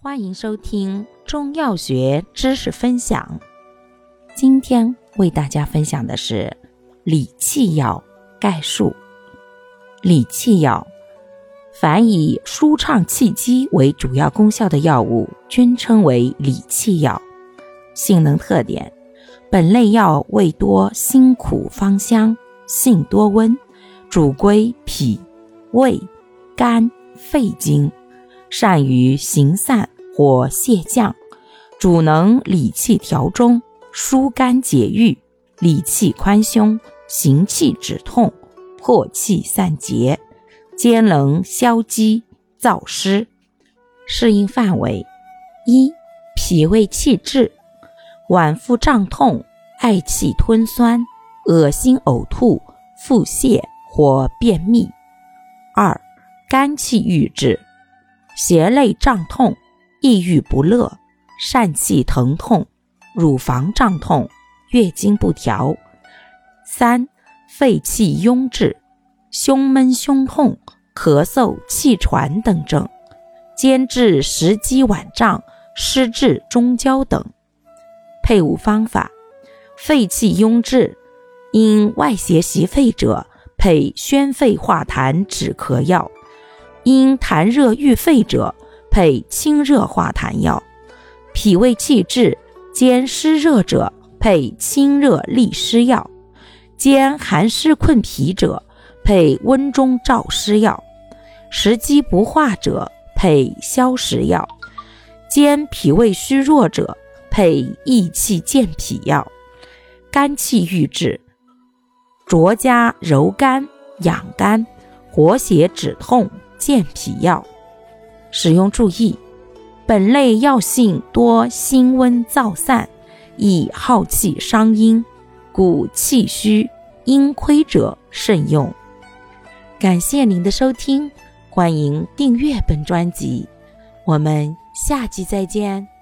欢迎收听中药学知识分享。今天为大家分享的是理气药概述。理气药，凡以舒畅气机为主要功效的药物，均称为理气药。性能特点：本类药味多辛苦芳香，性多温，主归脾、胃、肝、肺经，善于行散或泻降，主能理气调中、疏肝解郁、理气宽胸、行气止痛。破气散结，兼能消积燥湿。适应范围：一、脾胃气滞，脘腹胀痛、嗳气吞酸、恶心呕吐、腹泻或便秘；二、肝气郁滞，胁肋胀痛、抑郁不乐、疝气疼痛、乳房胀痛、月经不调；三、肺气壅滞。胸闷、胸痛、咳嗽、气喘等症，兼治食积脘胀、湿滞中焦等。配伍方法：肺气壅滞，因外邪袭肺者，配宣肺化痰止咳药；因痰热郁肺者，配清热化痰药；脾胃气滞兼湿热者，配清热利湿药；兼寒湿困脾者。配温中燥湿药，食积不化者配消食药，兼脾胃虚弱者配益气健脾药，肝气郁滞，酌加柔肝养肝、活血止痛。健脾药。使用注意：本类药性多辛温燥散，易耗气伤阴，故气虚阴亏者慎用。感谢您的收听，欢迎订阅本专辑，我们下期再见。